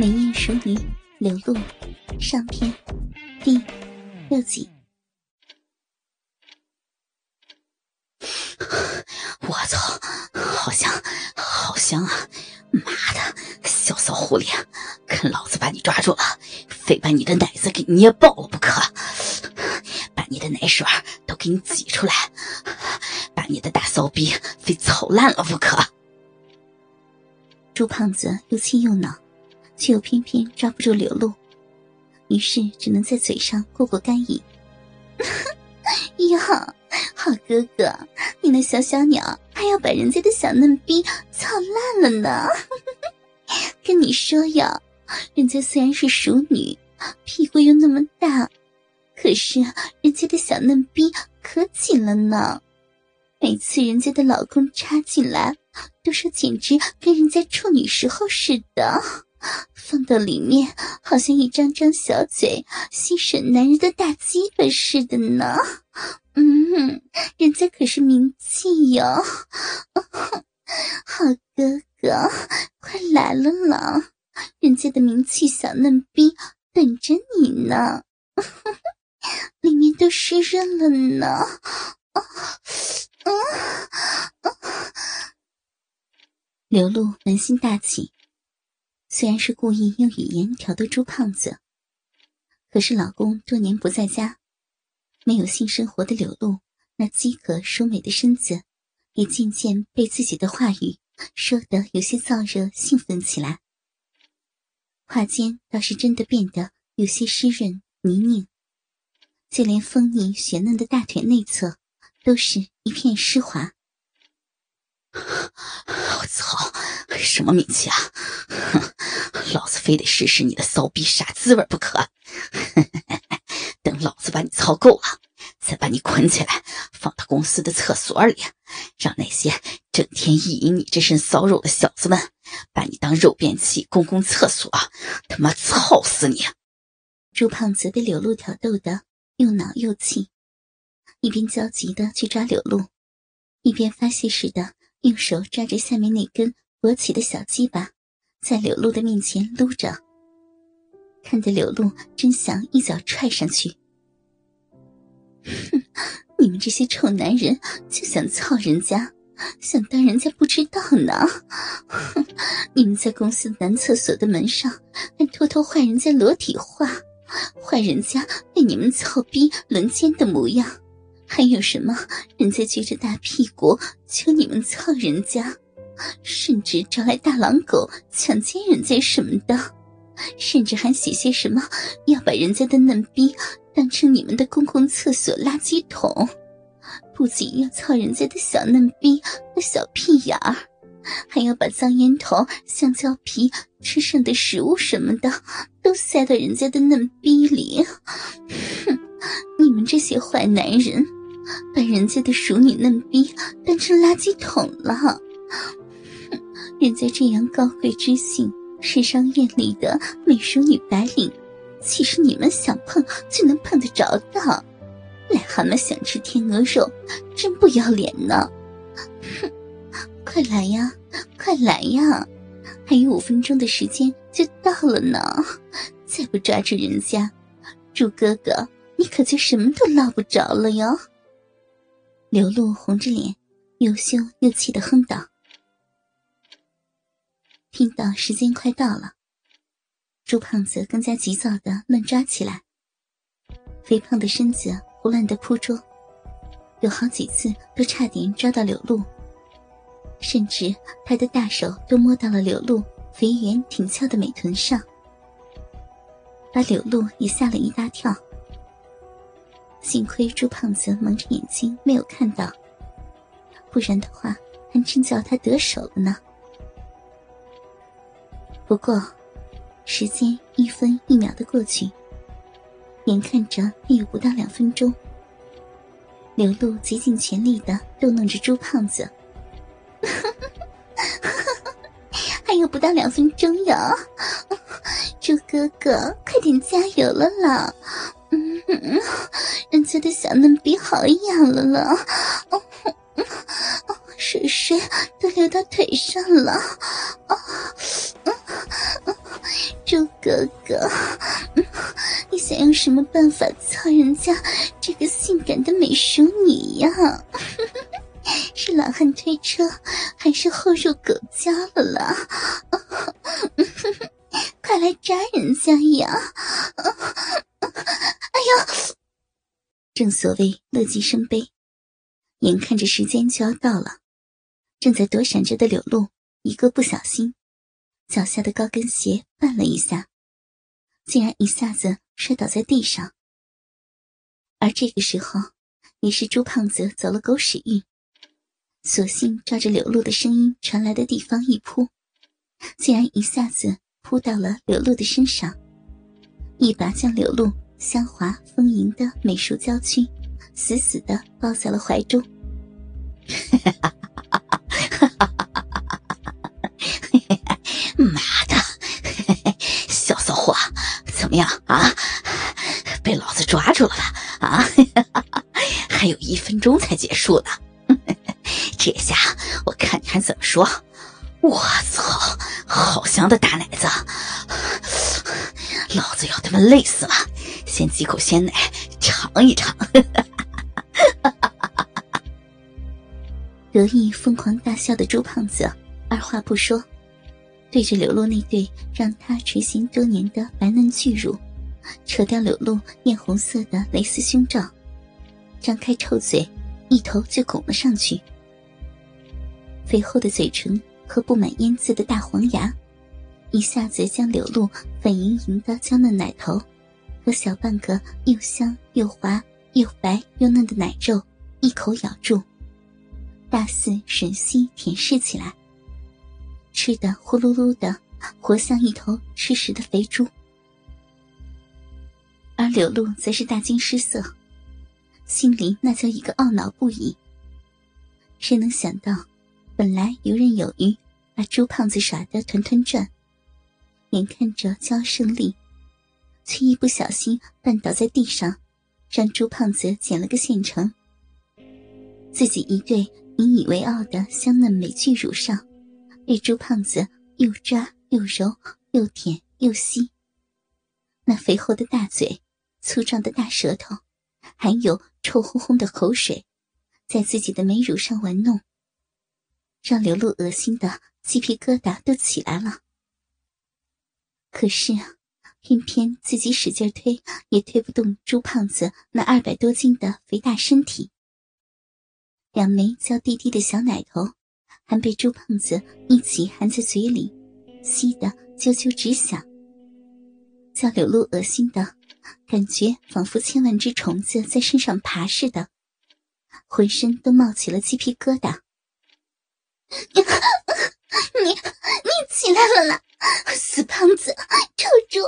美艳熟女流露上篇第六集。我操，好香，好香啊！妈的，小骚狐狸，看老子把你抓住了，非把你的奶子给捏爆了不可！把你的奶水都给你挤出来，把你的大骚逼非操烂了不可！朱胖子又气又恼，却又偏偏抓不住流露，于是只能在嘴上过过干瘾。呀，好哥哥，你那小小鸟还要把人家的小嫩逼操烂了呢！跟你说呀，人家虽然是熟女，屁股又那么大，可是人家的小嫩逼可紧了呢。每次人家的老公插进来，都说简直跟人家处女时候似的，放到里面好像一张张小嘴吸吮男人的大鸡巴似的呢。嗯，人家可是名妓哟，好哥哥，快来了啦！人家的名气小嫩逼等着你呢，里面都湿润了呢。刘露门心大起，虽然是故意用语言挑逗朱胖子，可是老公多年不在家，没有性生活的流露，那饥渴淑美的身子也渐渐被自己的话语说得有些燥热兴奋起来，话间倒是真的变得有些湿润泥泞，就连丰腻雪嫩的大腿内侧。都是一片湿滑。我操，什么名气啊！哼 老子非得试试你的骚逼啥滋味不可！等老子把你操够了，再把你捆起来，放到公司的厕所里，让那些整天意淫你这身骚肉的小子们，把你当肉便器公共厕所，他妈操死你！朱胖子被柳露挑逗的又恼又气。一边焦急的去抓柳露，一边发泄似的用手抓着下面那根勃起的小鸡巴，在柳露的面前撸着，看得柳露真想一脚踹上去。哼，你们这些臭男人就想操人家，想当人家不知道呢？哼，你们在公司男厕所的门上还偷偷画人家裸体画，画人家被你们操逼轮奸的模样。还有什么？人家撅着大屁股求你们操人家，甚至招来大狼狗强奸人家什么的，甚至还写些什么要把人家的嫩逼当成你们的公共厕所垃圾桶，不仅要操人家的小嫩逼和小屁眼儿，还要把脏烟头、香蕉皮、吃剩的食物什么的都塞到人家的嫩逼里。哼，你们这些坏男人！把人家的熟女嫩逼当成垃圾桶了，人家这样高贵知性、时尚艳丽的美淑女白领，岂是你们想碰就能碰得着的？癞蛤蟆想吃天鹅肉，真不要脸呢！哼！快来呀，快来呀！还有五分钟的时间就到了呢，再不抓住人家，猪哥哥，你可就什么都捞不着了哟！刘露红着脸，又羞又气的哼道：“听到时间快到了，朱胖子更加急躁的乱抓起来，肥胖的身子胡乱的扑捉，有好几次都差点抓到柳露，甚至他的大手都摸到了柳露肥圆挺翘的美臀上，把柳露也吓了一大跳。”幸亏朱胖子蒙着眼睛没有看到，不然的话还真叫他得手了呢。不过，时间一分一秒的过去，眼看着还有不到两分钟，刘露竭尽全力的逗弄着朱胖子，还有不到两分钟哟，朱哥哥，快点加油了啦！嗯嗯，人家的小嫩逼好痒了了，哦，水水都流到腿上了，啊，猪哥哥，你想用什么办法操人家这个性感的美淑女呀？是老汉推车，还是后入狗家了啦？快来扎人家呀！哎呦！正所谓乐极生悲，眼看着时间就要到了，正在躲闪着的柳露一个不小心，脚下的高跟鞋绊了一下，竟然一下子摔倒在地上。而这个时候，也是朱胖子走了狗屎运，索性照着柳露的声音传来的地方一扑，竟然一下子。扑到了柳露的身上，一把将柳露香滑丰盈的美淑娇躯死死的抱在了怀中。钟才结束呢，这下我看你还怎么说！我操！好香的大奶子，老子要他妈累死了！先几口鲜奶尝一尝。得意疯狂大笑的朱胖子二话不说，对着柳露那对让他垂涎多年的白嫩巨乳，扯掉柳露艳红色的蕾丝胸罩，张开臭嘴，一头就拱了上去，肥厚的嘴唇。和布满烟渍的大黄牙，一下子将柳露粉莹莹的娇嫩奶头和小半个又香又滑又白又嫩的奶肉一口咬住，大肆吮吸舔舐起来，吃的呼噜噜的，活像一头吃食的肥猪。而柳露则是大惊失色，心里那叫一个懊恼不已。谁能想到？本来游刃有余，把朱胖子耍得团团转，眼看着就要胜利，却一不小心绊倒在地上，让朱胖子捡了个现成。自己一对引以为傲的香嫩美巨乳上，被朱胖子又抓又揉又舔又吸，那肥厚的大嘴、粗壮的大舌头，还有臭烘烘的口水，在自己的美乳上玩弄。让刘露恶心的鸡皮疙瘩都起来了。可是，偏偏自己使劲推也推不动朱胖子那二百多斤的肥大身体。两枚娇滴滴的小奶头，还被朱胖子一起含在嘴里，吸得啾啾直响，叫柳露恶心的感觉，仿佛千万只虫子在身上爬似的，浑身都冒起了鸡皮疙瘩。你你起来了啦！死胖子，臭猪